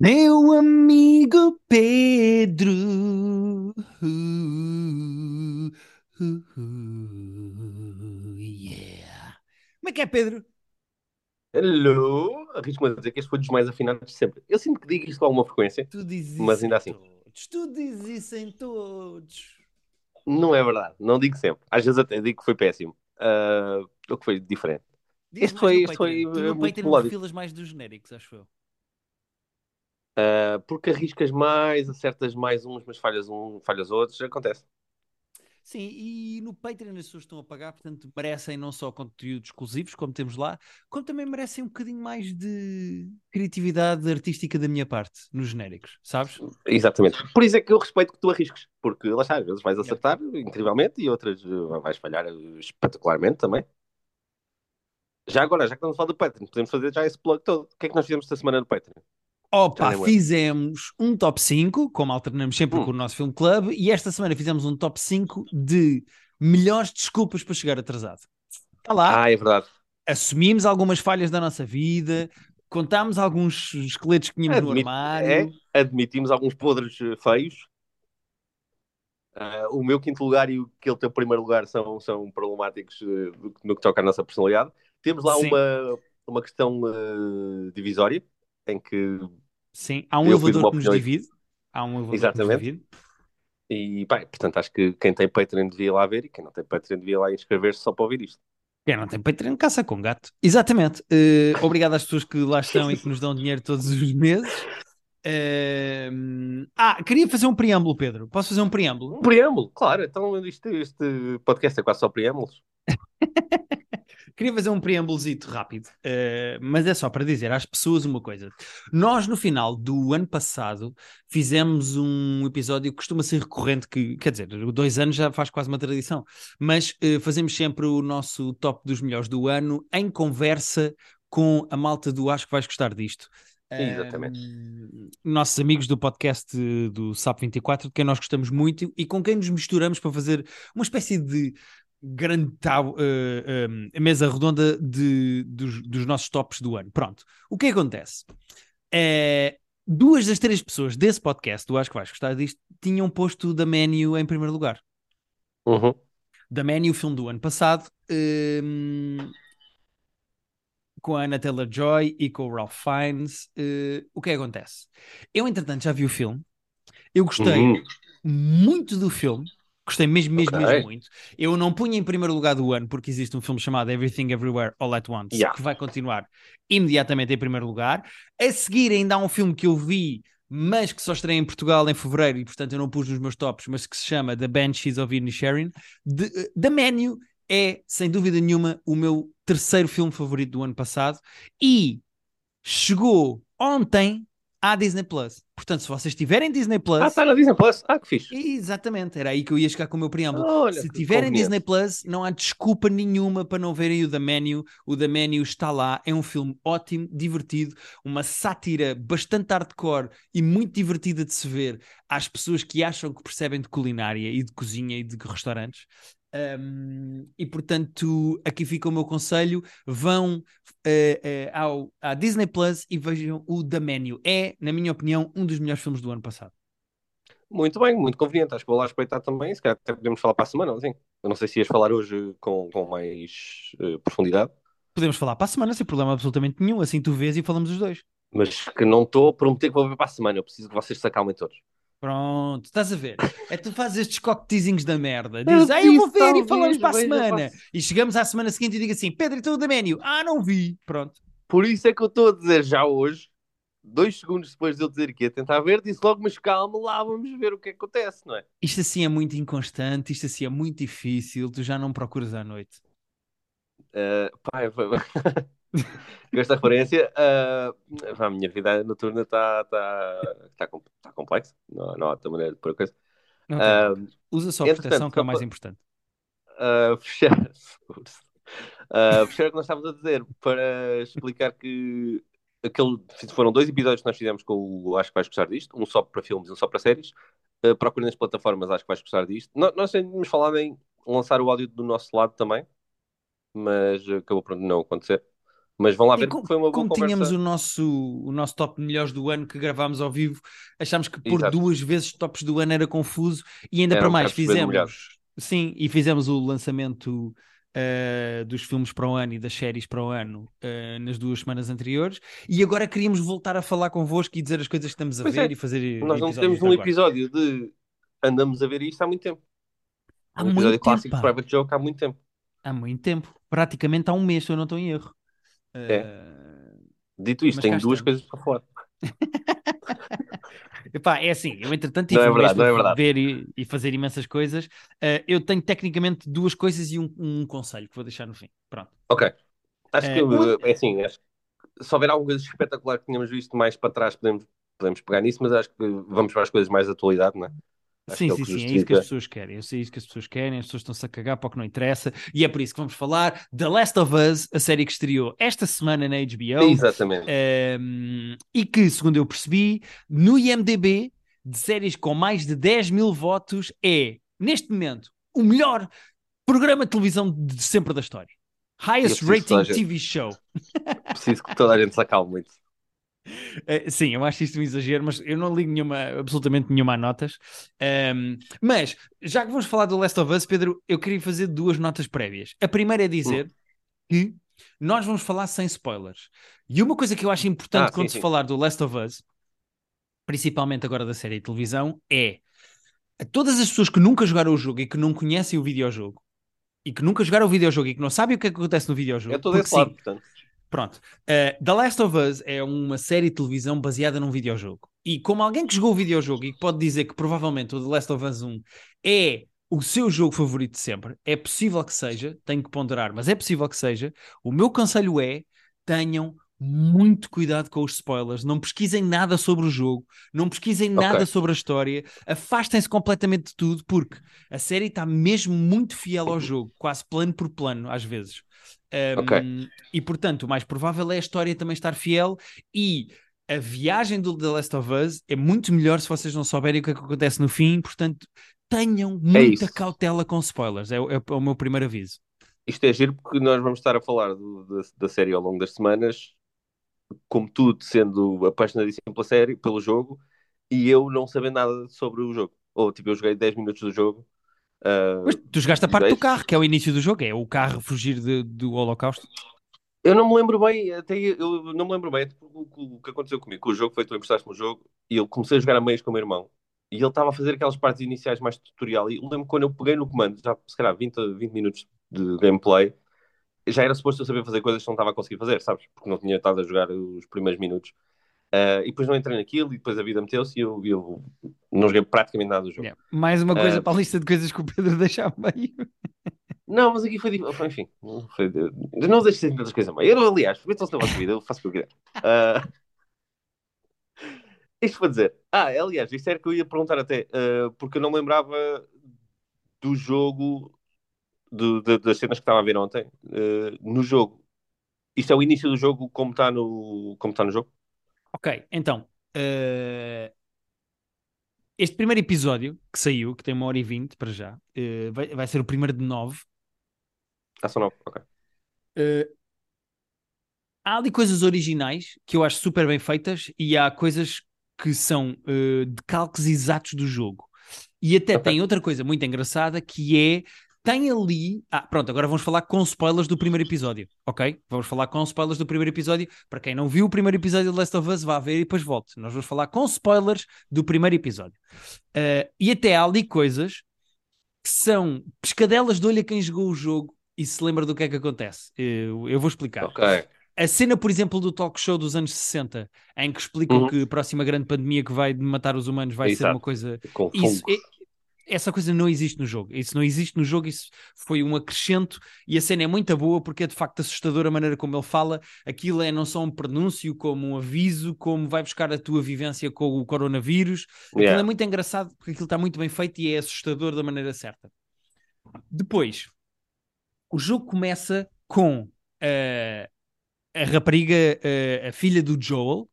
Meu amigo Pedro. Uh, uh, uh, yeah. Como é que é, Pedro? Hello! Arrisco-me a dizer que este foi dos mais afinados de sempre. Eu sinto que digo isto com alguma frequência, Tu dizes mas ainda assim, todos. Tu dizes isso em todos. não é verdade. Não digo sempre. Às vezes até digo que foi péssimo. Ah, o que foi diferente. Diz Este foi, este foi. Tu eh, no muito melódico. filas mais dos genéricos, acho eu. Ah, porque arriscas mais, acertas mais uns, mas falhas um, falhas outros. Acontece. Sim, e no Patreon as pessoas estão a pagar, portanto merecem não só conteúdos exclusivos, como temos lá, como também merecem um bocadinho mais de criatividade artística da minha parte, nos genéricos, sabes? Exatamente. Por isso é que eu respeito que tu arrisques. Porque lá está, às vezes vais acertar incrivelmente e outras eh, vais falhar eh, espetacularmente também. Já agora, já que estamos a falar do Patreon, podemos fazer já esse plug todo. O que é que nós fizemos esta semana no Patreon? Opa, fizemos um top 5, como alternamos sempre Hum. com o nosso filme club, e esta semana fizemos um top 5 de melhores desculpas para chegar atrasado. Está lá, Ah, é verdade. assumimos algumas falhas da nossa vida, contámos alguns esqueletos que tínhamos no Admito- armário. é, admitimos alguns podres eh, feios. Ah, o meu quinto lugar e o aquele teu primeiro lugar são, são problemáticos que- no que toca à nossa personalidade. Temos lá Sim. uma, uma questão eh, divisória em que Sim, há um elevador que nos divide. Há um elevador Exatamente. que nos divide. E, pá, portanto, acho que quem tem Patreon devia lá ver e quem não tem Patreon devia lá inscrever-se só para ouvir isto. Quem não tem Patreon caça com gato. Exatamente. Eh, obrigado às pessoas que lá estão e que nos dão dinheiro todos os meses. Eh, ah, queria fazer um preâmbulo, Pedro. Posso fazer um preâmbulo? Um preâmbulo, claro. Então, isto, este podcast é quase só preâmbulos. Queria fazer um preâmbulozito rápido, eh, mas é só para dizer às pessoas uma coisa. Nós, no final do ano passado, fizemos um episódio que costuma ser recorrente, que quer dizer, dois anos já faz quase uma tradição, mas eh, fazemos sempre o nosso top dos melhores do ano em conversa com a malta do Acho que vais gostar disto. Exatamente. Ahm, nossos amigos do podcast eh, do SAP 24, de quem nós gostamos muito e com quem nos misturamos para fazer uma espécie de grande eh, mesa redonda de, dos, dos nossos tops do ano. Pronto. O que acontece? É, duas das três pessoas desse podcast, do Acho que vais gostar disto, tinham posto da Menu em primeiro lugar. Uhum. Da Menu, o filme do ano passado, hum, com a Anna Taylor-Joy e com o Ralph Fiennes. eh, o que é que acontece? Eu, entretanto, já vi o filme. Eu gostei Uhum. muito do filme. Gostei mesmo, mesmo, Ok. mesmo muito. Eu não punha em primeiro lugar do ano, porque existe um filme chamado Everything Everywhere All at Once, Yeah. que vai continuar imediatamente em primeiro lugar. A seguir, ainda há um filme que eu vi, mas que só estreia em Portugal em fevereiro, e portanto eu não pus nos meus tops, mas que se chama The Banshees of Inisherin. The, The Menu é, sem dúvida nenhuma, o meu terceiro filme favorito do ano passado e chegou ontem à Disney Plus. Portanto, se vocês tiverem Disney Plus. Ah, está na Disney Plus. Ah, que fixe. Exatamente, era aí que eu ia chegar com o meu preâmbulo. Olha, Se tiverem. Disney Plus, não há desculpa nenhuma para não verem o The Menu. O The Menu está lá, é um filme ótimo, divertido, uma sátira bastante hardcore e muito divertida de se ver às pessoas que acham que percebem de culinária e de cozinha e de restaurantes. Um, e portanto, aqui fica o meu conselho: vão eh, eh, ao, à Disney Plus e vejam o The Menu. É, na minha opinião, um dos melhores filmes do ano passado. Muito bem, muito conveniente. Acho que vou lá respeitar também. Se calhar até podemos falar para a semana, assim. Eu não sei se ias falar hoje com, com mais eh, profundidade, Podemos falar para a semana sem problema absolutamente nenhum. Assim tu vês e falamos os dois. mas que não estou a prometer que vou ver para a semana. Eu preciso que vocês se acalmem todos. Pronto, estás a ver? É tu fazes estes cockteasinhos da merda. Dizes, ah, eu vou ver e talvez, falamos para a semana. E chegamos à semana seguinte e digo assim: Pedro, então o da menu. Ah, não vi. Pronto. Por isso é que eu estou a dizer já hoje, dois segundos depois de eu dizer que ia tentar ver, disse logo, mas calma lá, vamos ver o que acontece, não é? Isto assim é muito inconstante, isto assim é muito difícil. Tu já não procuras à noite. Uh, pá, eu- com esta referência, uh, a minha vida noturna está tá, tá, com- tá complexa, não, não há outra maneira de pôr a coisa. Ok. Uh, Usa só a proteção que é o mais importante. uh, fechar, uh, fechar o que nós estávamos a dizer para explicar que aquele, foram dois episódios que nós fizemos com o Acho que vais gostar disto, um só para filmes e um só para séries. Uh, procurem nas plataformas, acho que vais gostar disto. No- Nós tínhamos falado em lançar o áudio do nosso lado também, mas acabou por não acontecer. Mas vão lá ver com- que foi uma boa como conversa. tínhamos o nosso, o nosso top melhores do ano que gravámos ao vivo, achámos que por Exato. duas vezes tops do ano era confuso e ainda Era para um mais fizemos. Sim, e fizemos o lançamento eh, dos filmes para o ano e das séries para o ano eh, nas duas semanas anteriores e agora queríamos voltar a falar convosco e dizer as coisas que estamos a Pois ver é. e fazer Nós não temos um agora. episódio de andamos a ver isto há muito tempo. Há um muito episódio tempo, clássico pá. de Private Joke há muito tempo. Há muito tempo, praticamente há um mês, se eu não estou em erro. Eh, Dito isto, tenho duas estamos. coisas para falar. Epá, é assim, eu entretanto Não tive é verdade, não é verdade. ver e, e fazer imensas coisas. Eh, eu tenho tecnicamente duas coisas e um, um conselho que vou deixar no fim. Pronto. Ok. Acho É, que, uma- é assim, acho que se houver alguma coisa espetacular que tínhamos visto mais para trás, podemos, podemos pegar nisso, mas acho que vamos para as coisas mais de atualidade, não é? Acho sim, é sim, sim, é isso que as pessoas querem. Eu sei isso que as pessoas querem, as pessoas estão-se a cagar para o que não interessa. E é por isso que vamos falar The Last of Us, a série que estreou esta semana na HBO. Exatamente. Um, e que, segundo eu percebi, no IMDB, de séries com mais de 10 mil votos, é, neste momento, o melhor programa de televisão de sempre da história. Highest rating gente- TV show. Preciso que toda a gente se acalme muito. Uh, sim, eu acho isto um exagero, mas eu não ligo nenhuma, absolutamente nenhuma a notas. Um, mas, já que vamos falar do Last of Us, Pedro, eu queria fazer duas notas prévias. A primeira é dizer que nós vamos falar sem spoilers. E uma coisa que eu acho importante Ah, quando sim, se sim. falar do Last of Us, principalmente agora da série de televisão, é a todas as pessoas que nunca jogaram o jogo e que não conhecem o videojogo e que nunca jogaram o videojogo e que não sabem o que é que acontece no videojogo. É todo porque esse lado, sim, portanto. Pronto. Uh, The Last of Us é uma série de televisão baseada num videojogo. E como alguém que jogou o videojogo e que pode dizer que provavelmente o The Last of Us 1 é o seu jogo favorito de sempre, é possível que seja, tenho que ponderar, mas é possível que seja. O meu conselho é: tenham muito cuidado com os spoilers, não pesquisem nada sobre o jogo, não pesquisem nada Ok. sobre a história, afastem-se completamente de tudo, porque a série está mesmo muito fiel ao jogo, quase plano por plano, às vezes. Um, Ok. E portanto, o mais provável é a história também estar fiel e a viagem do The Last of Us é muito melhor se vocês não souberem o que é que acontece no fim, portanto, tenham muita isso. cautela com spoilers, é, o- é o meu primeiro aviso. Isto é giro porque nós vamos estar a falar do- da, da série ao longo das semanas, como tudo sendo apaixonadíssimo pela série, pelo jogo, e eu não sabendo nada sobre o jogo. Ou tipo, eu joguei 10 minutos do jogo. Ah, Mas tu jogaste a parte do carro, que é o início do jogo, é o carro fugir de- do Holocausto. Eu não me lembro bem, até eu não me lembro bem o, o- o que aconteceu comigo. Com o jogo foi tu emprestaste-me o jogo e eu comecei a jogar a meias com o meu irmão. E ele estava a fazer aquelas partes iniciais mais tutorial. E eu lembro quando eu peguei no comando, já se calhar 20, a 20 minutos de gameplay, já era suposto eu saber fazer coisas que não estava a conseguir fazer, sabes? Porque não tinha estado a jogar os primeiros minutos. Ah, e depois não entrei naquilo e depois a vida meteu-se e eu, eu não joguei praticamente nada do jogo. Yeah. Mais uma coisa Ah. para a lista de coisas que o Pedro deixa a meio. Não, mas aqui foi, dif- foi, enfim, não foi, não deixo de tantas coisas meio. Eu, aliás, metam-se na vossa vida, eu faço o que eu quiser. Ah, isto para dizer, ah, aliás, isto era que eu ia perguntar até, ah, porque eu não lembrava do jogo, do- da- das cenas que estava a ver ontem, no jogo. Isto é o início do jogo como está no, como está no jogo? Ok, então. eh, Este primeiro episódio que saiu, que tem uma hora e vinte para já, eh, vai, vai ser o primeiro de nove. Ah, são nove, ok. Eh, há ali coisas originais que eu acho super bem feitas e há coisas que são eh, decalques exatos do jogo. E até Ok. tem outra coisa muito engraçada que é. Tem ali. Ah, pronto, agora vamos falar com spoilers do primeiro episódio, ok? Vamos falar com spoilers do primeiro episódio. Para quem não viu o primeiro episódio de Last of Us, vá ver e depois volte. Nós vamos falar com spoilers do primeiro episódio. Eh, e até há ali coisas que são pescadelas de olho a quem jogou o jogo e se lembra do que é que acontece. Eu, eu vou explicar. Ok. A cena, por exemplo, do talk show dos anos 60, em que explicam Uhum. que a próxima grande pandemia que vai matar os humanos vai ser Exato. uma coisa. Com Isso, essa coisa não existe no jogo. Isso não existe no jogo, isso foi um acrescento e a cena é muito boa porque é de facto assustadora a maneira como ele fala. Aquilo é não só um prenúncio, como um aviso, como vai buscar a tua vivência com o coronavírus. Aquilo Yeah. é muito engraçado porque aquilo está muito bem feito e é assustador da maneira certa. Depois, o jogo começa com eh, a rapariga, eh, a filha do Joel,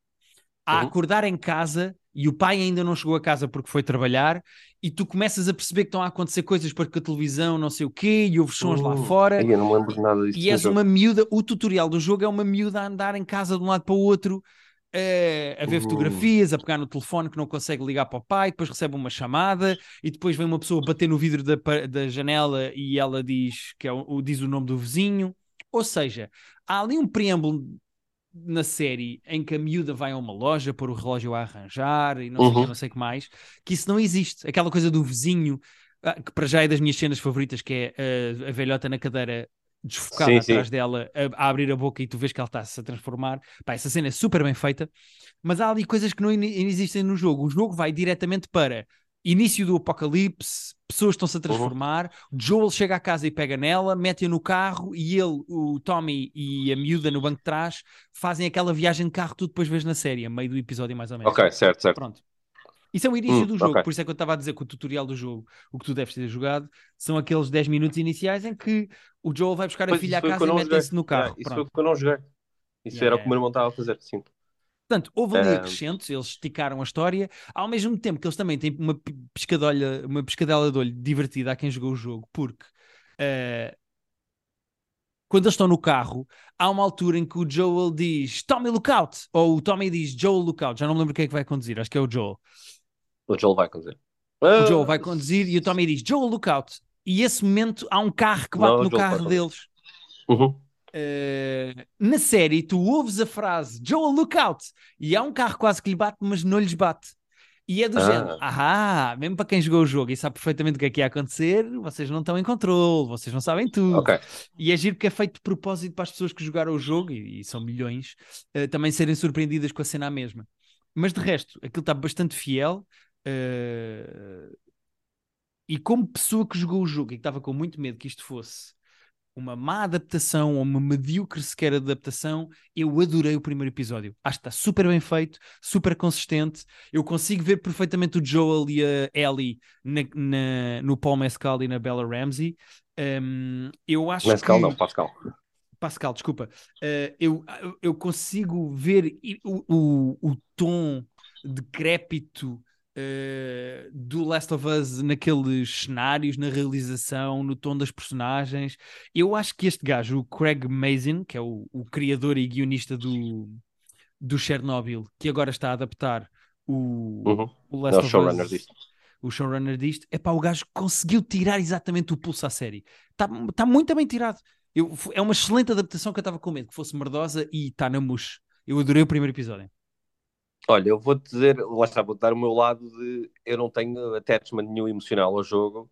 a Uhum. acordar em casa e o pai ainda não chegou a casa porque foi trabalhar, e tu começas a perceber que estão a acontecer coisas porque a televisão, não sei o quê, e houve sons lá Hum, fora. eu não lembro nada disso. E és uma miúda, o tutorial do jogo é uma miúda a andar em casa de um lado para o outro, eh, a ver Hum. fotografias, a pegar no telefone que não consegue ligar para o pai, depois recebe uma chamada e depois vem uma pessoa bater no vidro da, da janela e ela diz que é o- diz o nome do vizinho. Ou seja, há ali um preâmbulo na série em que a miúda vai a uma loja pôr o relógio a arranjar e não sei o Uhum. que, não sei o que mais, que isso não existe. Aquela coisa do vizinho, ah, que para já é das minhas cenas favoritas, que é ah, a velhota na cadeira desfocada Sim, atrás sim. dela a, a abrir a boca e tu vês que ela está-se a transformar. Pá, essa cena é super bem feita, mas há ali coisas que não in- existem no jogo. O jogo vai diretamente para início do apocalipse, pessoas estão-se a transformar, Joel chega à casa e pega nela, mete-a no carro e ele, o Tommy e a miúda no banco de trás fazem aquela viagem de carro que tu depois vês na série, a meio do episódio mais ou menos. Ok, certo, certo. Pronto. Isso é o início Hum, do jogo, ok. por isso é que eu estava a dizer que o tutorial do jogo, o que tu deves ter jogado, são aqueles 10 minutos iniciais em que o Joel vai buscar a Pois, filha isso à o casa e joguei. no carro. Yeah, isso Pronto. foi o que eu não joguei. Isso Yeah, era o yeah. que o meu irmão estava a fazer, sim. Portanto, houve ali Ah. acrescentos, eles esticaram a história, ao mesmo tempo que eles também têm uma pescadolha, uma pescadela de olho divertida a quem jogou o jogo, porque eh, quando eles estão no carro, há uma altura em que o Joel diz Tommy Lookout, ou o Tommy diz Joel Lookout, já não me lembro quem é que vai conduzir, acho que é o Joel. O Joel vai conduzir. O Joel vai conduzir e o Tommy diz Joel Lookout. E esse momento há um carro que bate Não, no Joel carro deles. Uhum. Uh, na série, tu ouves a frase Joel, look out! E há um carro quase que lhe bate, mas não lhes bate. E é do Ah. género, ah, mesmo para quem jogou o jogo e sabe perfeitamente o que é que ia acontecer, vocês não estão em controle, vocês não sabem tudo. Ok. E é giro que é feito de propósito para as pessoas que jogaram o jogo, e, e são milhões, uh, também serem surpreendidas com a cena à mesma. Mas de resto, aquilo está bastante fiel. uh, e como pessoa que jogou o jogo e que estava com muito medo que isto fosse uma má adaptação ou uma medíocre sequer adaptação, eu adorei o primeiro episódio. Acho que está super bem feito, super consistente. Eu consigo ver perfeitamente o Joel e a Ellie na, na- no Paul Mescal e na Bella Ramsey. Um, eu acho Mescal que... não, Pascal. Pascal, desculpa. Uh, eu, eu consigo ver o, o, o tom decrépito uh, do Last of Us naqueles cenários, na realização, no tom das personagens. Eu acho que este gajo, o Craig Mazin, que é o, o criador e guionista do, do Chernobyl, que agora está a adaptar o, Uhum. o É Last o of showrunner Us disto. o showrunner disto, é pá, o gajo conseguiu tirar exatamente o pulso à série. Está tá muito bem tirado. Eu, é uma excelente adaptação que eu estava com medo, que fosse merdosa e está na mousse. Eu adorei o primeiro episódio. Olha, eu vou-te dizer, lá está, vou-te dar o meu lado de eu não tenho attachment nenhum emocional ao jogo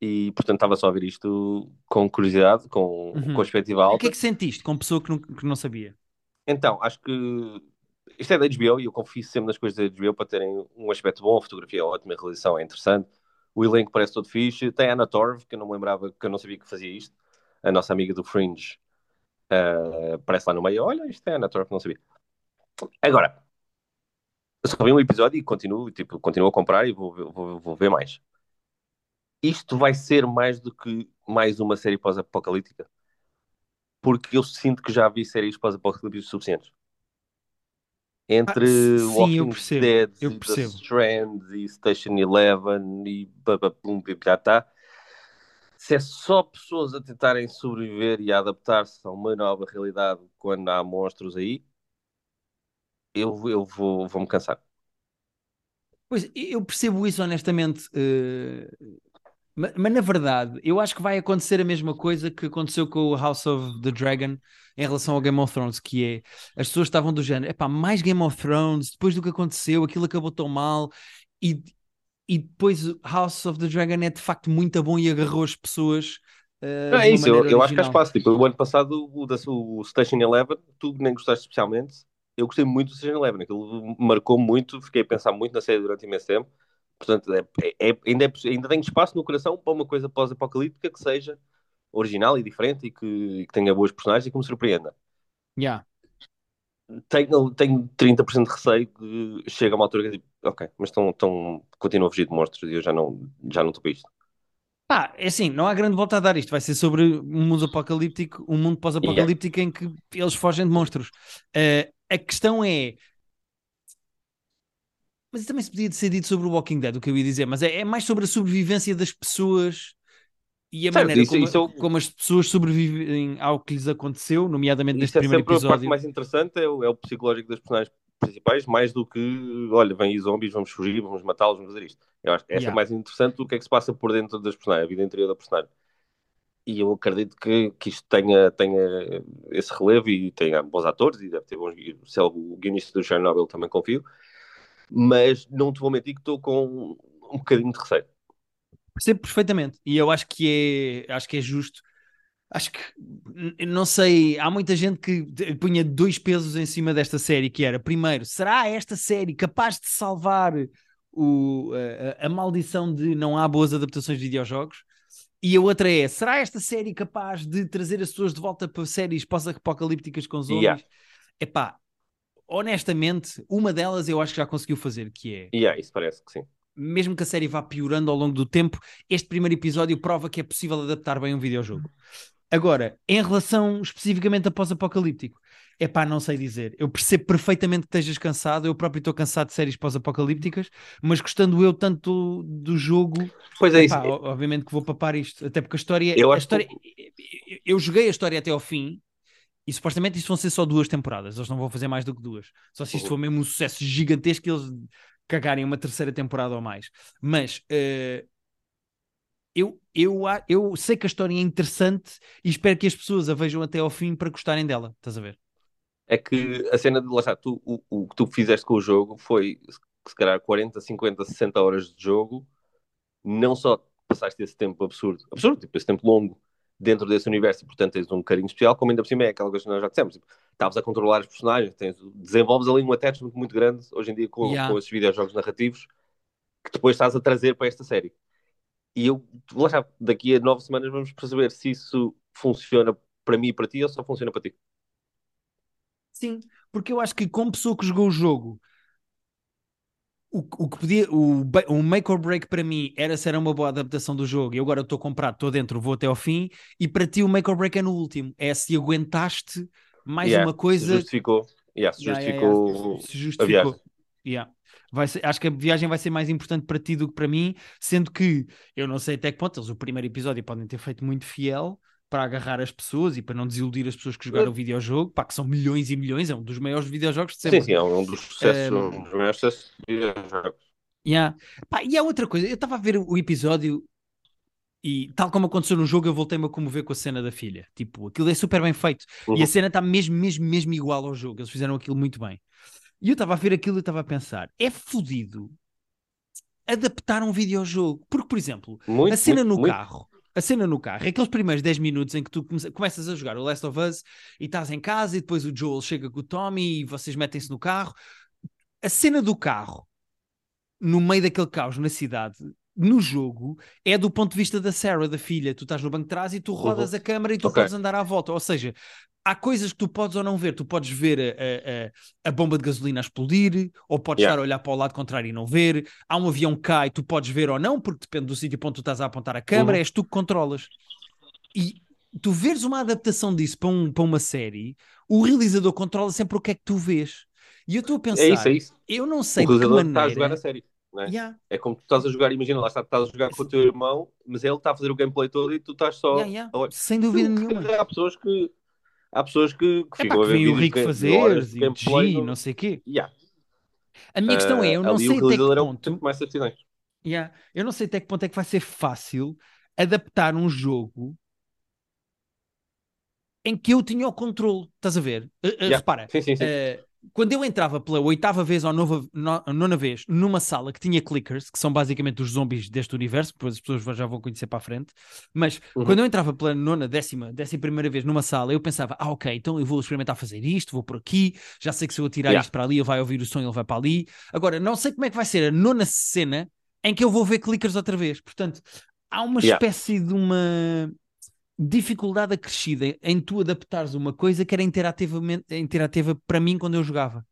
e, portanto, estava só a ver isto com curiosidade, com, Uhum. com perspectiva O alta. que é que sentiste com pessoa que não, que não sabia? Então, acho que isto é da HBO e eu confio sempre nas coisas da HBO para terem um aspecto bom, a fotografia é ótima, a realização é interessante, o elenco parece todo fixe. Tem a Anna Torv, que eu não me lembrava, que eu não sabia que fazia isto, a nossa amiga do Fringe, uh, aparece lá no meio. Olha, isto é a Anna Torv, não sabia. Agora, eu só vi um episódio e continuo, tipo, continuo a comprar e vou, vou, vou ver mais. Isto vai ser mais do que mais uma série pós-apocalíptica, porque eu sinto que já vi séries pós-apocalípticas suficientes entre Ah, sim, Walking percebo, Dead eu e The. Strand e Station Eleven e bababum, já está. Se é só pessoas a tentarem sobreviver e a adaptar-se a uma nova realidade quando há monstros aí, eu, eu vou, vou me cansar. Pois, eu percebo isso honestamente, eh, ma- mas, na verdade, eu acho que vai acontecer a mesma coisa que aconteceu com o House of the Dragon em relação ao Game of Thrones, que é as pessoas estavam do género, epá, mais Game of Thrones, depois do que aconteceu, aquilo acabou tão mal, e, e depois o House of the Dragon é de facto muito bom e agarrou as pessoas eh, Não, é isso, eu, eu acho que há espaço. Tipo, o ano passado, o, da, o Station Eleven, tu nem gostaste especialmente. Eu gostei muito do Station Eleven, aquilo marcou muito, fiquei a pensar muito na série durante imenso tempo. Portanto, é, é, é- ainda, é, ainda tenho espaço no coração para uma coisa pós-apocalíptica que seja original e diferente e que, que tenha boas personagens e que me surpreenda. Yeah. Tenho, tenho 30% de receio que chega a uma altura que digo, ok, mas estão, estão, continuam a fugir de monstros e eu já não, já não estou para isto. Pá, é assim, não há grande volta a dar isto. Vai ser sobre um mundo apocalíptico, um mundo pós-apocalíptico em que eles fogem de monstros. Eh, a questão é: Mas também se podia ser dito sobre o Walking Dead, o que eu ia dizer, mas é, é mais sobre a sobrevivência das pessoas e a Certo, maneira isso- como, isso é como as pessoas sobrevivem ao que lhes aconteceu, nomeadamente neste é primeiro sempre a parte episódio. mais interessante, é o, é o psicológico das personagens principais, mais do que, olha, vêm aí zombies, vamos fugir, vamos matá-los, vamos fazer isto. Eu acho que essa Yeah. é mais interessante do que é que se passa por dentro das personagens, a vida interior da personagem. E eu acredito que, que isto tenha, tenha esse relevo e tenha bons atores e deve ter bons se é o guionista do Chernobyl também confio, mas não te vou mentir que estou com um bocadinho de receio. Percebo perfeitamente. E eu acho que é, acho que é justo. Acho que, não sei, há muita gente que punha dois pesos em cima desta série, que era, primeiro, será esta série capaz de salvar o, a- a maldição de não há boas adaptações de videojogos? E a outra é, será esta série capaz de trazer as pessoas de volta para séries pós-apocalípticas com zombies? Yeah. Epá, honestamente, uma delas eu acho que já conseguiu fazer, que é é, isso parece que sim. mesmo que a série vá piorando ao longo do tempo, este primeiro episódio prova que é possível adaptar bem um videojogo. Agora, em relação especificamente a pós-apocalíptico, é pá, não sei dizer. Eu percebo perfeitamente que estejas cansado, eu próprio estou cansado de séries pós-apocalípticas, mas gostando eu tanto do jogo, Pois é, isso. epá, o- obviamente que vou papar isto, até porque a história, Eu a acho que- história eu- eu joguei a história até ao fim. E supostamente isto vão ser só duas temporadas, eles não vão fazer mais do que duas. Só se isto Uhum. for mesmo um sucesso gigantesco, eles cagarem uma terceira temporada ou mais. Mas eh, eu, eu, eu sei que a história é interessante e espero que as pessoas a vejam até ao fim para gostarem dela. Estás a ver? é que a cena de lá está, tu, o, o que tu fizeste com o jogo foi se calhar 40, 50, 60 horas de jogo, não só passaste esse tempo absurdo, absurdo, tipo, esse tempo longo dentro desse universo, e portanto tens um carinho especial, como ainda por cima é aquela coisa que nós já dissemos, tipo, estavas a controlar os personagens, tens, desenvolves ali um attachment muito grande hoje em dia com, Yeah. com esses videojogos narrativos que depois estás a trazer para esta série. E eu, lá está, daqui a nove semanas vamos perceber se isso funciona para mim e para ti ou só funciona para ti. Sim, porque eu acho que como pessoa que jogou o jogo, o, o que podia, o, o make or break para mim era se era uma boa adaptação do jogo. E agora estou comprado, estou dentro, vou até ao fim. E para ti o make or break é no último. É se aguentaste mais Yeah, uma coisa. Se justificou, yeah, se Yeah, yeah, justificou yeah. Se justificou. Yeah. Ser- acho que a viagem vai ser mais importante para ti do que para mim, sendo que eu não sei até que ponto eles o primeiro episódio podem ter feito muito fiel para agarrar as pessoas e para não desiludir as pessoas que jogaram o videojogo, pá, que são milhões e milhões, é um dos maiores videojogos de sempre. Sim, sim, é um dos sucessos, Um, um dos maiores sucessos de videojogos. Yeah. Pá, e há outra coisa, eu estava a ver o episódio e tal como aconteceu no jogo, eu voltei-me a comover com a cena da filha. Tipo, aquilo é super bem feito. E Uhum. a cena está mesmo, mesmo, mesmo igual ao jogo. Eles fizeram aquilo muito bem. E eu estava a ver aquilo e estava a pensar: é fodido adaptar um videojogo. Porque, por exemplo, Muito, a cena muito, no muito. carro. A cena no carro, é aqueles primeiros 10 minutos em que tu come- começas a jogar o Last of Us e estás em casa e depois o Joel chega com o Tommy e vocês metem-se no carro. A cena do carro, no meio daquele caos na cidade, no jogo, é do ponto de vista da Sarah, da filha. Tu estás no banco de trás e tu rodas a câmara e tu Uhum. Ok. podes andar à volta. Ou seja, há coisas que tu podes ou não ver. Tu podes ver a, a- a bomba de gasolina a explodir, ou podes Yeah. estar a olhar para o lado contrário e não ver. Há um avião que cai, tu podes ver ou não, porque depende do sítio onde tu estás a apontar a câmara, Uhum. és tu que controlas. E tu veres uma adaptação disso para, um- para uma série, o realizador controla sempre o que é que tu vês. E eu estou a pensar, É isso, é isso. eu não O sei de que realizador está a maneira. jogar a série. é? Yeah, É como tu estás a jogar, imagina lá, está- estás a jogar com o teu irmão, mas ele está a fazer o gameplay todo e tu estás só. yeah, yeah. Sem dúvida nenhuma. Há pessoas que. Há pessoas que, que É ficam pá, a que ver vem o Rico fazer e gameplay. G, não sei o quê. Yeah. A minha questão é, eu não Ah, ali sei até que é ponto. pouco mais. Yeah. Eu não sei até que ponto é que vai ser fácil adaptar um jogo em que eu tinha o controle. Estás a ver? Uh, uh, Yeah. Repara, Sim, sim, sim. uh, quando eu entrava pela oitava vez ou nova, no- nona vez numa sala que tinha clickers, que são basicamente os zombies deste universo, depois as pessoas já vão conhecer para a frente, mas Uhum. quando eu entrava pela nona, décima, décima primeira vez numa sala, eu pensava, ah, ok, então eu vou experimentar fazer isto, vou por aqui, já sei que se eu atirar Yeah. isto para ali, ele vai ouvir o som, ele vai para ali. Agora, não sei como é que vai ser a nona cena em que eu vou ver clickers outra vez. Portanto, há uma Yeah. espécie de uma dificuldade acrescida em tu adaptares uma coisa que era interativamente interativa para mim quando eu jogava.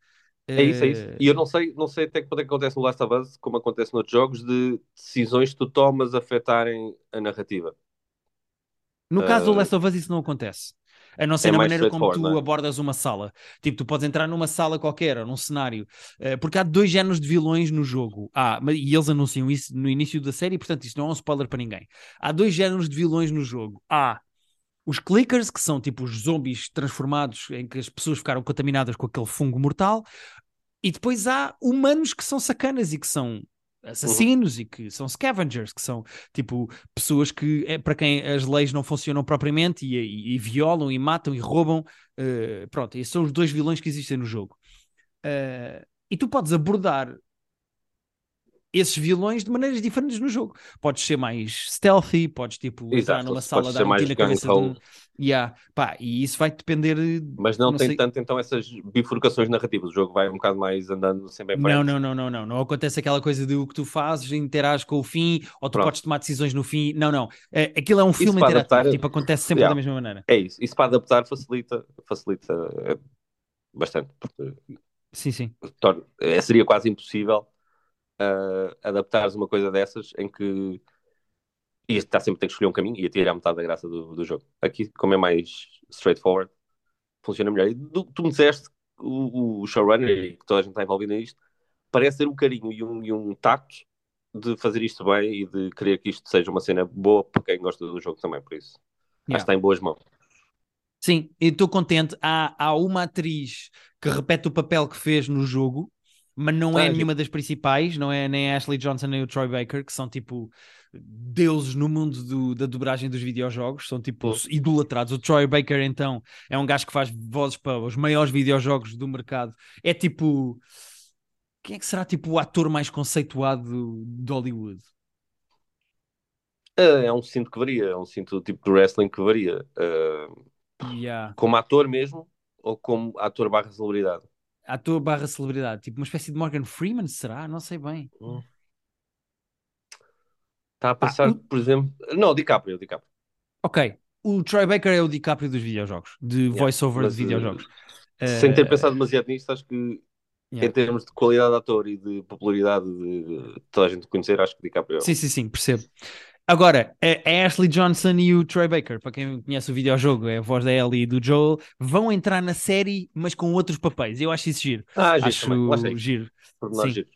É isso, é isso. Eh, E eu não sei, não sei até que ponto é que acontece no Last of Us, como acontece noutros jogos, de decisões que tu tomas afetarem a narrativa. No caso do Eh, Last of Us isso não acontece. A não ser É na maneira como tu é? abordas uma sala. Tipo, tu podes entrar numa sala qualquer, ou num cenário, eh, porque há dois géneros de vilões no jogo. Ah, mas- e eles anunciam isso no início da série, portanto, isto não é um spoiler para ninguém. Há dois géneros de vilões no jogo. Há os clickers, que são tipo os zombies transformados, em que as pessoas ficaram contaminadas com aquele fungo mortal, e depois há humanos que são sacanas e que são assassinos e que são scavengers, que são tipo pessoas que é, para quem as leis não funcionam propriamente e, e- e violam e matam e roubam. eh, pronto, esses são os dois vilões que existem no jogo. Eh, e tu podes abordar esses vilões de maneiras diferentes no jogo. Podes ser mais stealthy, podes tipo entrar Exato, numa podes sala na cabeça de um... Yeah, pá, e isso vai depender. Mas não, Não tem sei- tanto então essas bifurcações narrativas. O jogo vai um bocado mais andando sempre em frente. Não, não, não, não, não. Não acontece aquela coisa de o que tu fazes, interages com o fim, ou tu Pronto. podes tomar decisões no fim. Não, não. É, aquilo é um filme interativo, adaptar- tipo, acontece sempre Yeah. da mesma maneira. É isso. Isso para adaptar facilita, facilita eh, bastante. Sim, sim. torna- eh, seria quase impossível uh, adaptares uma coisa dessas em que ias estar sempre a ter que escolher um caminho e ia tirar metade da graça do, do jogo. Aqui, como é mais straightforward, funciona melhor. E do tu me disseste, o, o showrunner, e que toda a gente está envolvida nisto, parece ter um carinho e um, e um tacto de fazer isto bem e de querer que isto seja uma cena boa para quem gosta do jogo também, por isso. Acho que Yeah. está em boas mãos. Sim, e estou contente. Há, há uma atriz que repete o papel que fez no jogo, mas não Ah, é é nenhuma das principais, não é nem a Ashley Johnson nem o Troy Baker, que são tipo deuses no mundo do- da dobragem dos videojogos, são tipo idolatrados. O Troy Baker, então, é um gajo que faz vozes para os maiores videojogos do mercado. É tipo. Quem é que será tipo o ator mais conceituado de Hollywood? É, é um cinto que varia, é um cinto tipo de wrestling que varia. Uh, Yeah. como ator mesmo ou como ator barra celebridade? Ator barra celebridade, tipo uma espécie de Morgan Freeman, será? Não sei bem. Está a Pá, pensar, o- por exemplo. Não, DiCaprio, DiCaprio. Ok, o Troy Baker é o DiCaprio dos videojogos, de Yeah, voice-over mas, de videojogos. Sem ter Eh, pensado demasiado nisto, acho que yeah. em termos de qualidade de ator e de popularidade de toda a gente conhecer, acho que DiCaprio é Sim, sim, sim, percebo. Agora, a Ashley Johnson e o Troy Baker, para quem conhece o videojogo, é a voz da Ellie e do Joel, vão entrar na série, mas com outros papéis. Eu acho isso giro. Ah, acho também. Giro. sim. giro.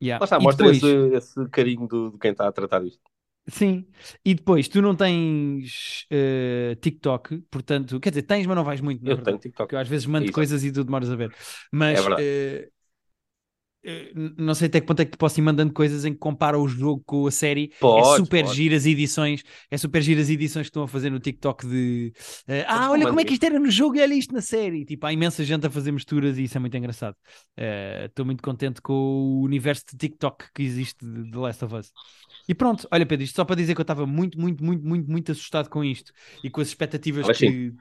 Yeah. Lá está, mostra depois- esse, esse carinho do, de quem está a tratar disto. Sim, e depois tu não tens eh, TikTok, portanto, quer dizer, tens, mas não vais muito, na Eu verdade. tenho TikTok. Porque eu às vezes mando coisas e tu demoras a ver. Mas É verdade. eh, eh, n- não sei até que ponto é que te posso ir mandando coisas em que compara o jogo com a série. é Podes, super podes. giro as edições, é super giro as edições que estão a fazer no TikTok de eh, ah, olha como é que isto era no jogo e olha isto na série. Tipo, há imensa gente a fazer misturas e isso é muito engraçado. Eh, Estou muito contente com o universo de TikTok que existe de The Last of Us. E pronto, olha Pedro, isto só para dizer que eu estava muito, muito, muito, muito, muito assustado com isto e com as expectativas Mas que.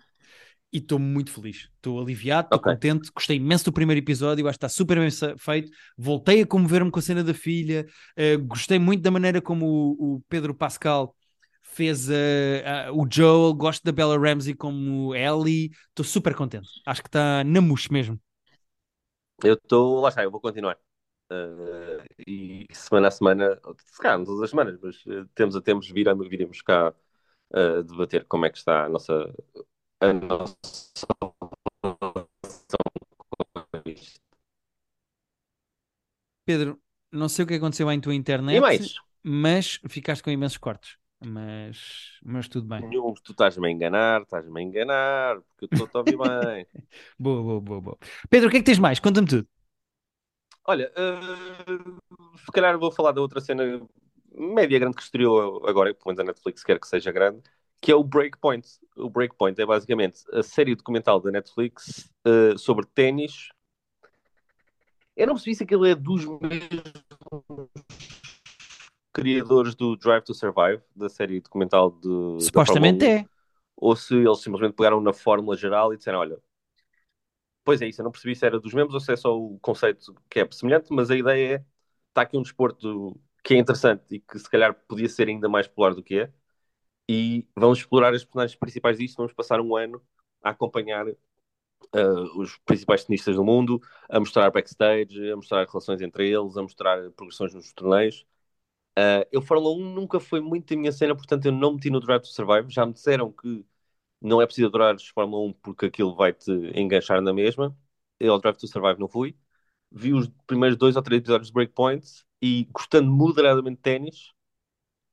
E estou muito feliz, estou aliviado, estou Ok. contente, gostei imenso do primeiro episódio, acho que está super bem feito. Voltei a comover-me com a cena da filha, eh, gostei muito da maneira como o, o Pedro Pascal fez eh, a- o Joel, gosto da Bella Ramsey como Ellie, estou super contente, acho que está na mousse mesmo. Eu estou, lá está, eu vou continuar. Uh, e semana a semana, se calhar todas as semanas, mas uh, temos a viramos, viremos cá uh, debater como é que está a nossa, a nossa relação com isto. Pedro, não sei o que aconteceu em tua internet, mais, mas ficaste com imensos cortes, mas, mas tudo bem. tu estás-me a enganar, estás-me a enganar, porque eu estou a ouvir bem. Boa, boa, boa, boa. Pedro, o que é que tens mais? Conta-me tudo. Olha, uh, se calhar vou falar da outra cena média grande que estreou agora, pelo menos a Netflix quer que seja grande, que é o Breakpoint. O Breakpoint é basicamente a série documental da Netflix uh, sobre ténis. Eu não percebi se aquilo é dos mesmos criadores do Drive to Survive, da série documental de, Supostamente da Fórmula 1, é. ou se eles simplesmente pegaram na fórmula geral e disseram, olha, Pois é isso, eu não percebi se era dos mesmos ou se é só o conceito que é semelhante, mas a ideia é está aqui um desporto que é interessante e que se calhar podia ser ainda mais popular do que é, e vamos explorar as personagens principais disto, vamos passar um ano a acompanhar uh, os principais tenistas do mundo, a mostrar backstage, a mostrar relações entre eles, a mostrar progressões nos torneios. Uh, eu Fórmula 1 nunca foi muito a minha cena, portanto eu não meti no Drive to Survive, já me disseram que não é preciso adorar Fórmula 1 porque aquilo vai-te enganchar na mesma. Eu ao Drive to Survive não fui. Vi os primeiros dois ou três episódios de Breakpoint e, gostando moderadamente de ténis,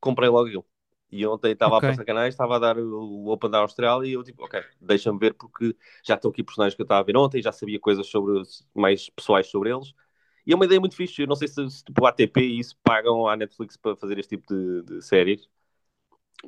comprei logo aquilo. E ontem estava Ok. a passar canais, estava a dar o Open da Austrália e eu tipo, ok, deixa-me ver porque já estão aqui personagens que eu estava a ver ontem, já sabia coisas sobre mais pessoais sobre eles. E é uma ideia muito fixe. Eu não sei se, se tipo, a ATP e isso pagam à Netflix para fazer este tipo de, de séries,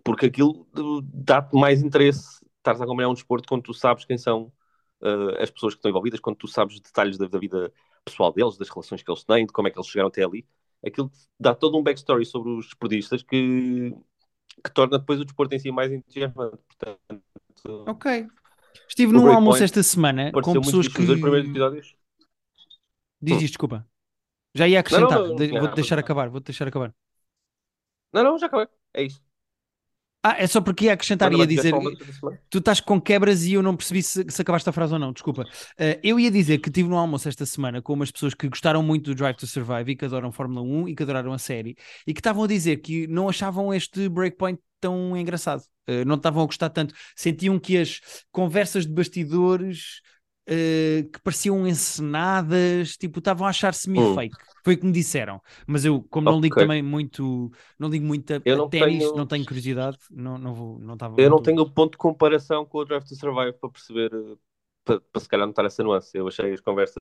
porque aquilo uh, dá-te mais interesse. Estás a acompanhar um desporto quando tu sabes quem são uh, as pessoas que estão envolvidas, quando tu sabes detalhes da, da vida pessoal deles, das relações que eles têm, de como é que eles chegaram até ali. Aquilo dá todo um backstory sobre os desportistas que, que torna depois o desporto em si mais entusiasmante. Portanto, Ok. Estive num almoço esta semana com pessoas fixe. Os primeiros que. episódios. Diz isto, desculpa. Já ia não, acrescentar. não, não Vou-te deixar acabar. Vou-te deixar acabar. Não, não, já acabei. É isso. Ah, é só porque ia acrescentar e ia dizer. Tu estás com quebras e eu não percebi se, se acabaste a frase ou não, desculpa. Uh, eu ia dizer que estive no almoço esta semana com umas pessoas que gostaram muito do Drive to Survive e que adoram Fórmula 1 e que adoraram a série e que estavam a dizer que não achavam este Breakpoint tão engraçado. Uh, não estavam a gostar tanto. Sentiam que as conversas de bastidores uh, que pareciam encenadas, tipo, estavam a achar semi-fake. Foi o que me disseram. Mas eu, como não ligo também muito, não ligo muito a, Eu a não ténis, tenho- não tenho curiosidade, não, não vou, não estava. Eu não estou- tenho o ponto de comparação com o Drive to Survive para perceber, eh, para, para se calhar notar essa nuance. Eu achei as conversas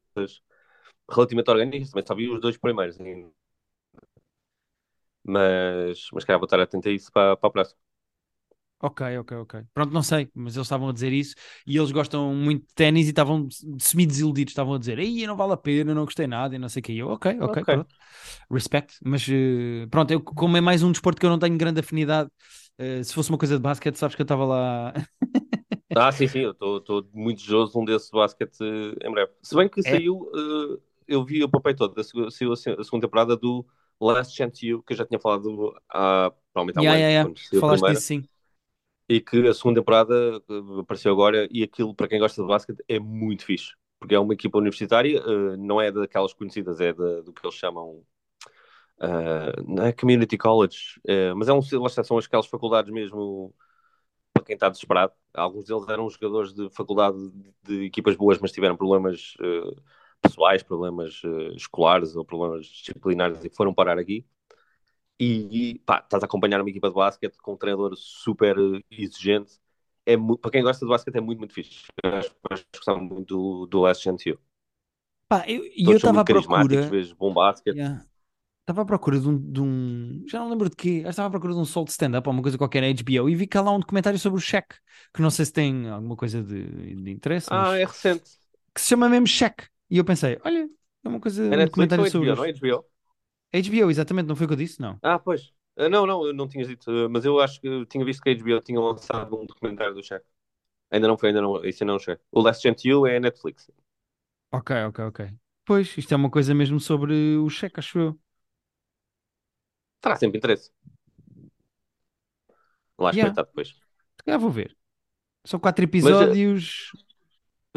relativamente orgânicas, também só vi os dois primeiros ainda. Mas, mas calhar vou estar atento a isso para, para a próxima. Ok, ok, ok. Pronto, não sei, mas eles estavam a dizer isso e eles gostam muito de ténis e estavam semi-desiludidos, estavam a dizer, aí não vale a pena, não gostei nada e não sei o que. Eu, ok, ok, Ok. pronto. Respect. Mas eh, pronto, eu, como é mais um desporto que eu não tenho grande afinidade, eh, se fosse uma coisa de basquete, sabes que eu estava lá. Ah, sim, sim, eu estou muito desejoso de um desses basquete eh, em breve. Se bem que É. saiu, eh, eu vi o papel todo, saiu a, se- a segunda temporada do Last Chance You, que eu já tinha falado há, provavelmente há um yeah, ano, yeah, Falaste primeira. disso, sim. E que a segunda temporada eh, apareceu agora e aquilo, para quem gosta de basquete, é muito fixe. Porque é uma equipa universitária, eh, não é daquelas conhecidas, é do que eles chamam. eh, não é Community College, eh, mas é um, são aquelas faculdades mesmo para quem está desesperado. Alguns deles eram jogadores de faculdade de, de equipas boas, mas tiveram problemas pessoais, problemas escolares ou problemas disciplinares e foram parar aqui. E, pá, estás a acompanhar uma equipa de basquete com um treinador super exigente. É mu- para quem gosta de basquete é muito, muito fixe. Eu acho que gostar muito do, do Last Chance You. Pá, eu- e estava à muito procura. vês bom basquete. Yeah. Estava à procura de um, de um- Já não lembro de quê. Estava à procura de um solo de stand-up ou uma coisa qualquer na HBO e vi cá lá um documentário sobre o Shaq, que não sei se tem alguma coisa de, de interesse, Ah, mas é recente. que se chama mesmo Shaq. E eu pensei, olha, é uma coisa, É um documentário sobre HBO, não é HBO? HBO, exatamente, não foi o que eu disse? Não. Ah, pois. Ah, não, não, eu não tinhas dito, ah, mas eu acho que tinha visto que a HBO tinha lançado um documentário do Shaq. Ainda não foi, ainda não, isso ainda não chega. O Last Chance You é Netflix. Ok, ok, ok. Pois, isto é uma coisa mesmo sobre o Shaq, acho eu. Terá sempre interesse. Lá Yeah. espreitar depois. Se calhar vou ver. São quatro eh, episódios.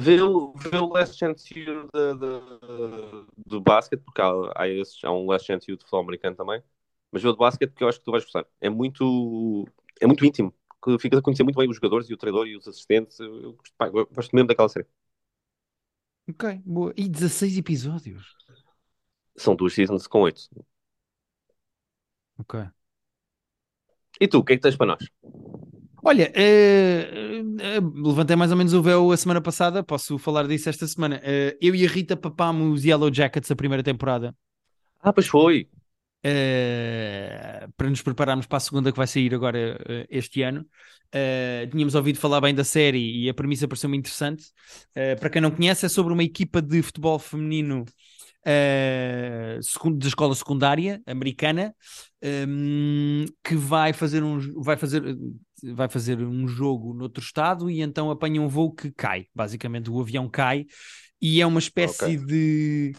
Vê o, vê o Last Chance You de- de- do basquete, porque há, há, há um Last Chance You de futebol americano também. Mas vê o de basquete porque eu acho que tu vais gostar. É muito, é muito íntimo. Que ficas a conhecer muito bem os jogadores e o treinador e os assistentes. Eu, gosto- pá, eu gosto mesmo daquela série. Ok, boa. E 16 episódios. São duas seasons com oito. Ok. E tu, o que é que tens para nós? Olha, eh, eh, levantei mais ou menos o véu a semana passada, posso falar disso esta semana. Eh, eu e a Rita papámos Yellow Jackets a primeira temporada Ah, pois foi. para nos prepararmos para a segunda que vai sair agora este ano. Tínhamos ouvido falar bem da série e a premissa pareceu-me interessante. Para quem não conhece, é sobre uma equipa de futebol feminino secund- de escola secundária americana hum, que vai fazer um vai fazer vai fazer um jogo noutro estado e então apanha um voo que cai basicamente o avião cai e é uma espécie Ok. de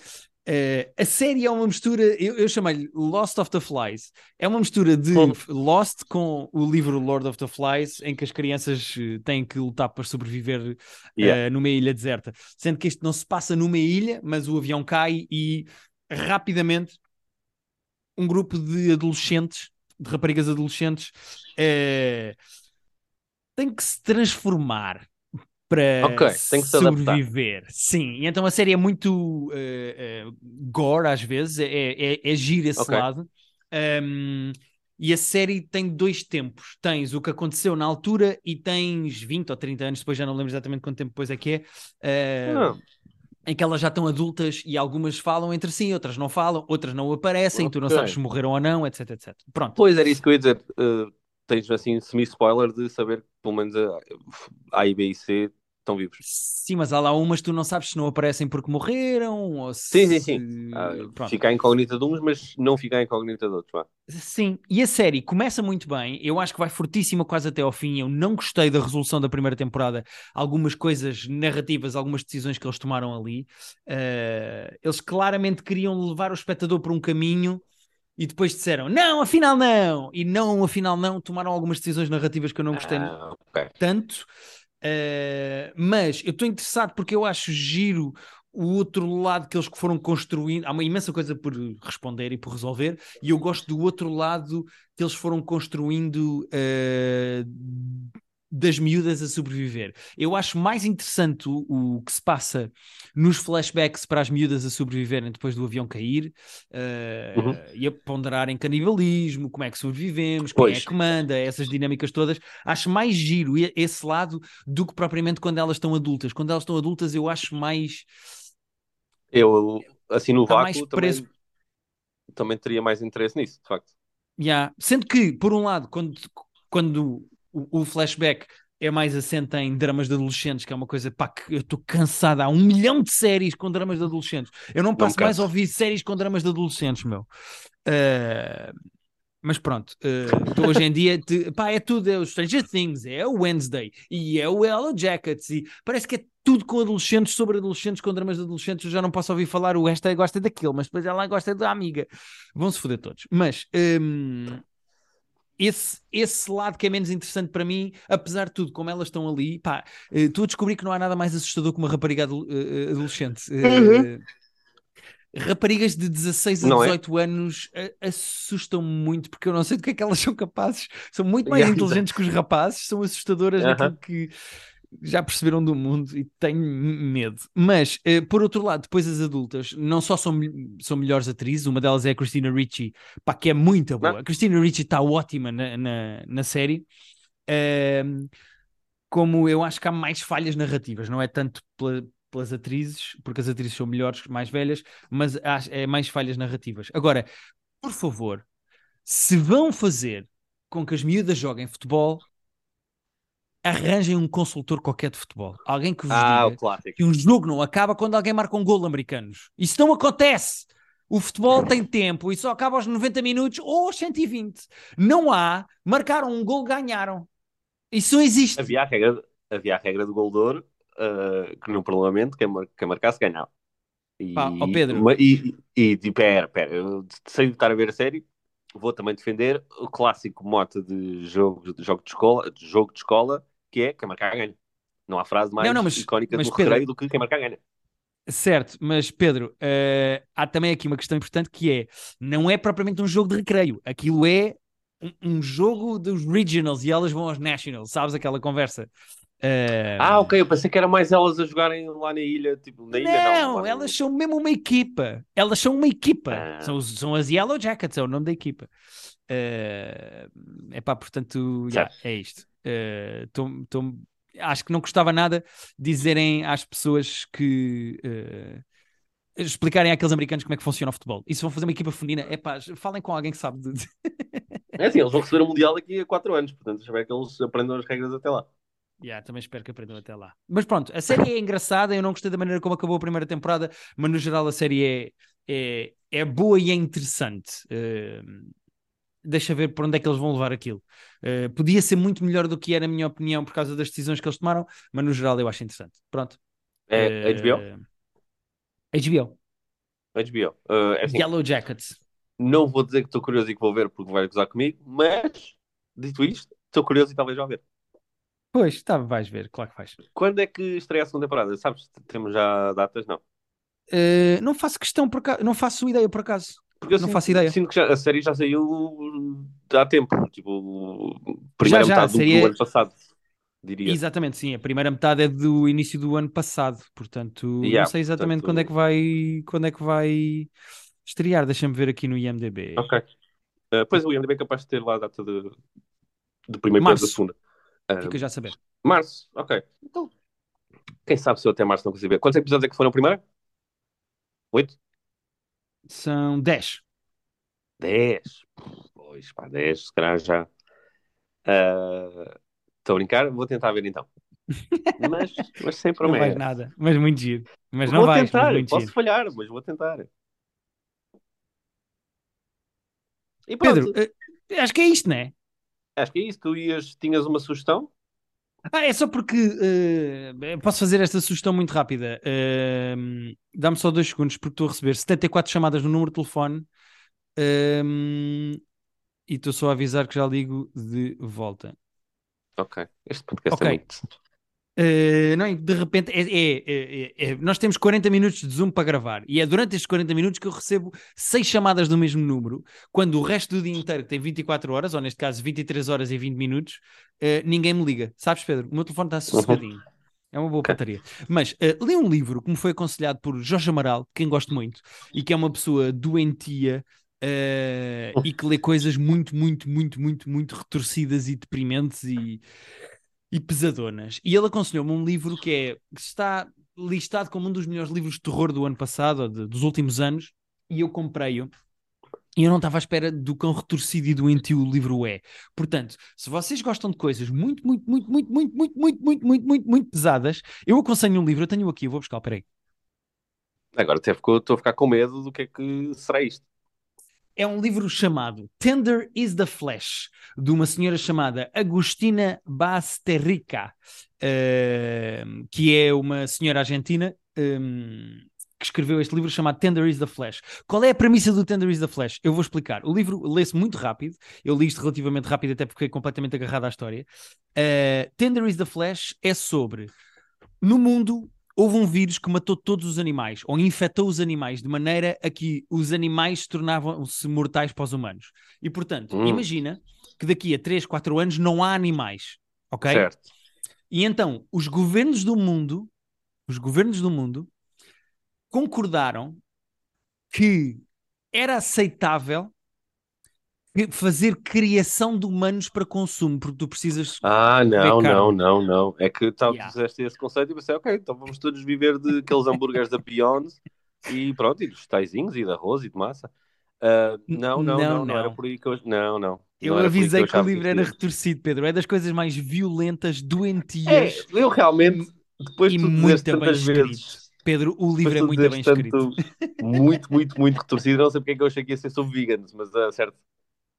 eh, a série é uma mistura, eu, eu chamei-lhe Lost of the Flies. É uma mistura de Hum. Lost com o livro Lord of the Flies, em que as crianças eh, têm que lutar para sobreviver Yeah. eh, numa ilha deserta. Sendo que isto não se passa numa ilha, mas o avião cai e rapidamente um grupo de adolescentes, de raparigas adolescentes, eh, tem que se transformar para Ok, tem que se adaptar. sobreviver. Sim, e então a série é muito eh, eh, gore às vezes, é, é, é giro esse Ok. lado. Um, e a série tem dois tempos. Tens o que aconteceu na altura e tens 20 ou 30 anos depois, já não lembro exatamente quanto tempo depois é que é. Ah, em que elas já estão adultas e algumas falam entre si, outras não falam, outras não aparecem, tu não sabes se morreram ou não, etc, etc. Pronto. Pois era isso que eu ia dizer. Uh, tens assim semi-spoiler de saber que pelo menos a, a e B e C estão vivos. Sim, mas há lá umas que tu não sabes se não aparecem porque morreram ou se... Sim, sim, sim. Ah, fica a incógnita de uns, mas não fica a incógnita de outros. vá. Sim, e a série começa muito bem, eu acho que vai fortíssima quase até ao fim. Eu não gostei da resolução da primeira temporada, algumas coisas narrativas, algumas decisões que eles tomaram ali. Eh, eles claramente queriam levar o espectador por um caminho e depois disseram não, afinal não, e não, afinal não. Tomaram algumas decisões narrativas que eu não gostei Ah, ok. tanto, eh, mas eu estou interessado porque eu acho giro o outro lado que eles foram construindo. Há uma imensa coisa por responder e por resolver, e eu gosto do outro lado que eles foram construindo eh, das miúdas a sobreviver. Eu acho mais interessante o, o que se passa nos flashbacks para as miúdas a sobreviverem depois do avião cair eh, Uhum. e a ponderarem canibalismo, como é que sobrevivemos, quem é Pois. que manda, essas dinâmicas todas. Acho mais giro esse lado do que propriamente quando elas estão adultas. Quando elas estão adultas, eu acho mais. Eu, assim, no Está mais vácuo, preso. também, também teria mais interesse nisso, de facto. Yeah. Sendo que, por um lado, quando, quando o, o flashback é mais assente em dramas de adolescentes, que é uma coisa pá, que eu estou cansado. Há um milhão de séries com dramas de adolescentes. Eu não passo mais canso. a ouvir séries com dramas de adolescentes, meu. Eh, mas pronto, eh, então hoje em dia te- pá, é tudo, é o Stranger Things, é o Wednesday e é o Yellow Jackets e parece que é tudo com adolescentes, sobre adolescentes, com dramas de adolescentes. Eu já não posso ouvir falar o esta gosta daquilo, mas depois ela gosta da amiga. Vão-se foder todos. Mas hum, esse, esse lado que é menos interessante para mim, apesar de tudo, como elas estão ali, pá, eh, estou a descobrir que não há nada mais assustador que uma rapariga eh, eh, adolescente. Eh, Raparigas de 16 a Não é? 18 anos a- assustam muito porque eu não sei do que é que elas são capazes. São muito mais Yeah, inteligentes que os rapazes, são assustadoras Aham. naquilo que já perceberam do mundo e tenho medo. Mas, eh, por outro lado, depois as adultas não só são, são melhores atrizes, uma delas é a Christina Ricci, pá, que é muito boa. Não. A Christina Ricci está ótima na, na, na série. Ehm, como eu acho que há mais falhas narrativas, não é tanto pela- pelas atrizes, porque as atrizes são melhores, mais velhas, mas acho- é mais falhas narrativas. Agora, por favor, se vão fazer com que as miúdas joguem futebol, arranjem um consultor qualquer de futebol. Alguém que vos Ah, diga que um jogo não acaba quando alguém marca um gol americanos. Isso não acontece. O futebol tem tempo e só acaba aos 90 minutos ou aos 120. Não há, marcaram um gol, ganharam. Isso não existe. Havia a regra, havia a regra do gol de ouro, ah, que no parlamento quem, mar- quem marcasse ganhava. E, Pá, ó Pedro. ma- e, e, e pera, pera, eu sei de estar a ver a série, vou também defender o clássico mote de jogo de, jogo de escola, de jogo de escola, que é quem marcar ganha. Não há frase mais Não, não, mas- icónica mas do Pedro- recreio do que quem marcar ganha. Certo, mas Pedro, eh, há também aqui uma questão importante que é: não é propriamente um jogo de recreio, aquilo é um, um jogo dos regionals e elas vão aos nationals, sabes aquela conversa? Eh, Ah, ok, eu pensei que era mais elas a jogarem lá na ilha, tipo, na ilha não. não, lá no- elas são mesmo uma equipa. Elas são uma equipa. Ah. São, são as Yellow Jackets, é o nome da equipa. É pá, portanto, Certo. é isto. Eh, tô- tô- acho que não custava nada dizerem às pessoas que. eh, explicarem àqueles americanos como é que funciona o futebol. E se vão fazer uma equipa feminina, é pá, falem com alguém que sabe. De... É assim, eles vão receber o Mundial daqui a 4 anos, portanto, espero que eles aprendam as regras até lá. Yeah, também espero que aprendam até lá. Mas pronto, a série é engraçada. Eu não gostei da maneira como acabou a primeira temporada, mas no geral a série é, é, é boa e é interessante. Eh, deixa ver por onde é que eles vão levar aquilo. Eh, podia ser muito melhor do que era, na minha opinião, por causa das decisões que eles tomaram, mas no geral eu acho interessante. Pronto. É Eh, HBO? HBO. HBO. Uh, é assim, Yellow Jackets. não vou dizer que estou curioso e que vou ver porque vai gozar comigo, mas, dito isto, estou curioso e talvez vá ver. Pois, tá, vais ver, claro que vais. Quando é que estreia a segunda temporada? Sabes, temos já datas? Não. Eh, não faço questão por acaso, não faço ideia por acaso. Porque eu Não sinto, faço ideia. sinto que já- a série já saiu há tempo, tipo, primeira já, metade do, a série do ano passado. diria. Exatamente, sim. A primeira metade é do início do ano passado, portanto, Yeah, não sei exatamente portanto- quando é que vai, quando é que vai estrear. Deixa-me ver aqui no IMDb. Ok. Uh, pois o IMDb é capaz de ter lá a data de, do primeiro para da segunda. Uh, Fica já a saber. Março, ok. Então, quem sabe se eu até março não consigo ver. Quantos episódios é que foram primeiro? Oito? São 10. Dez. Pois, pá, dez, se calhar já. Estou a brincar? Vou tentar ver então. Mas, mas sem Não vais promessa. nada, mas muito giro. Mas não vou vais, tentar, posso giro. falhar, mas vou tentar. E Pedro, eh, acho que é isto, não é? Acho que é isso. Tu ias, tinhas uma sugestão? Ah, é só porque eh, posso fazer esta sugestão muito rápida. Eh, Dá-me só dois segundos, porque estou a receber 74 chamadas no número de telefone eh, e estou só a avisar que já ligo de volta. Ok. Este podcast Ok. é muito. Uh, não, de repente, é, é- é- é- nós temos 40 minutos de Zoom para gravar e é durante estes 40 minutos que eu recebo seis chamadas do mesmo número, quando o resto do dia inteiro que tem 24 horas, ou neste caso 23 horas e 20 minutos, uh, ninguém me liga. Sabes, Pedro? O meu telefone está sossegadinho. É uma boa pataria. Mas uh, li um livro que me foi aconselhado por Jorge Amaral, quem gosto muito, e que é uma pessoa doentia uh, e que lê coisas muito, muito, muito, muito, muito retorcidas e deprimentes e, e pesadonas. E ele aconselhou-me um livro que é que está listado como um dos melhores livros de terror do ano passado, ou de- dos últimos anos, e eu comprei-o. E eu não estava à espera do quão retorcido e doentio o livro é. Portanto, se vocês gostam de coisas muito, muito, muito, muito, muito, muito, muito, muito, muito, muito, muito pesadas, eu aconselho um livro, eu tenho aqui, eu vou buscar, peraí. Agora até ficou- estou a ficar com medo do que é que será isto. É um livro chamado Tender is the Flesh, de uma senhora chamada Agustina Basterrica, eh, que é uma senhora argentina ehm, que escreveu este livro chamado Tender is the Flesh. Qual é a premissa do Tender is the Flesh? Eu vou explicar. O livro lê-se muito rápido, eu li isto relativamente rápido até porque fiquei completamente agarrado à história. Eh, Tender is the Flesh é sobre, no mundo houve um vírus que matou todos os animais, ou infectou os animais, de maneira a que os animais se tornavam-se mortais para os humanos. E, portanto, Hum. imagina que daqui a 3, 4 anos não há animais, ok? Certo. E então, os governos do mundo, os governos do mundo, concordaram que era aceitável fazer criação de humanos para consumo, porque tu precisas Ah, não, não, não, não. É que tal Yeah. fizeste esse conceito e pensei, ok, então vamos todos viver de aqueles hambúrgueres da Beyond e pronto, e dos taizinhos e de arroz e de massa. Ah, não, não, Não, não, não, era por aí que eu. Não, não. Eu não avisei eu que, o livro era retorcido, Pedro. É das coisas mais violentas, É, doentias eu realmente, depois e de muito bem escrito. vezes, Pedro, o livro é muito bem dizeres escrito. tanto, muito, muito, muito retorcido, não sei porque é que eu achei que ia ser sobre vegans, mas ah, certo.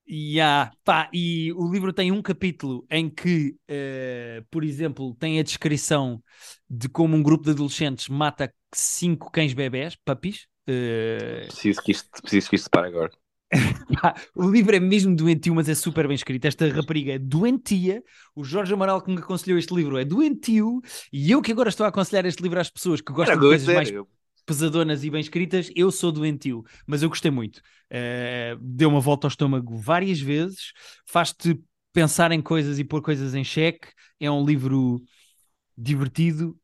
Yeah, pá, e o livro tem um capítulo em que, eh, por exemplo, tem a descrição de como um grupo de adolescentes mata cinco cães bebés, puppies. Eh, Preciso que isto, preciso que isto pare agora. o livro é mesmo doentio, mas é super bem escrito. Esta rapariga é doentia. O Jorge Amaral que me aconselhou este livro é doentio. E eu que agora estou a aconselhar este livro às pessoas que gostam Era de coisas coisa, mais. Pesadonas e bem escritas, eu sou doentio, mas eu gostei muito. Eh, deu uma volta ao estômago várias vezes, faz-te pensar em coisas e pôr coisas em xeque. É um livro divertido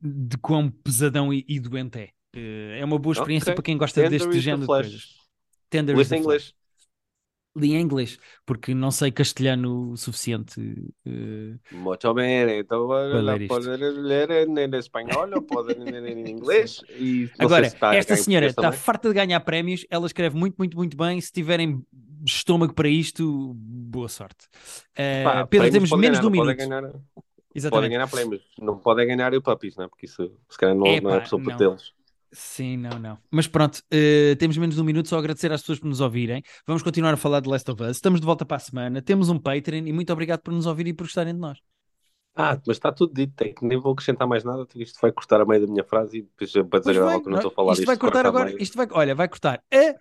de quão pesadão e, e doente é. Eh, é uma boa experiência Ok. para quem gosta Tender deste género de coisas. Tender Lê is the em Flesh. inglês. Li em inglês, porque não sei castelhano o suficiente. eh, Muito bem, então ler isto. pode ler em espanhol ou pode ler em inglês. E Agora, se esta senhora está também. farta de ganhar prémios, ela escreve muito, muito, muito bem. Se tiverem estômago para isto, boa sorte. Uh, Pá, Pedro, temos menos ganhar, de um minuto. Podem ganhar, podem ganhar prémios, não podem ganhar o puppies, não é? Porque isso se calhar não, não é a pessoa para não. tê-los. Sim, não, não. Mas pronto, uh, temos menos de um minuto. Só agradecer às pessoas por nos ouvirem. Vamos continuar a falar de Last of Us. Estamos de volta para a semana. Temos um Patreon e muito obrigado por nos ouvirem e por gostarem de nós. Ah, mas está tudo dito, que nem vou acrescentar mais nada, isto vai cortar a meio da minha frase e depois é para vai, desagradável que não estou a falar isto vai corta cortar agora. Isto vai, olha, vai cortar agora.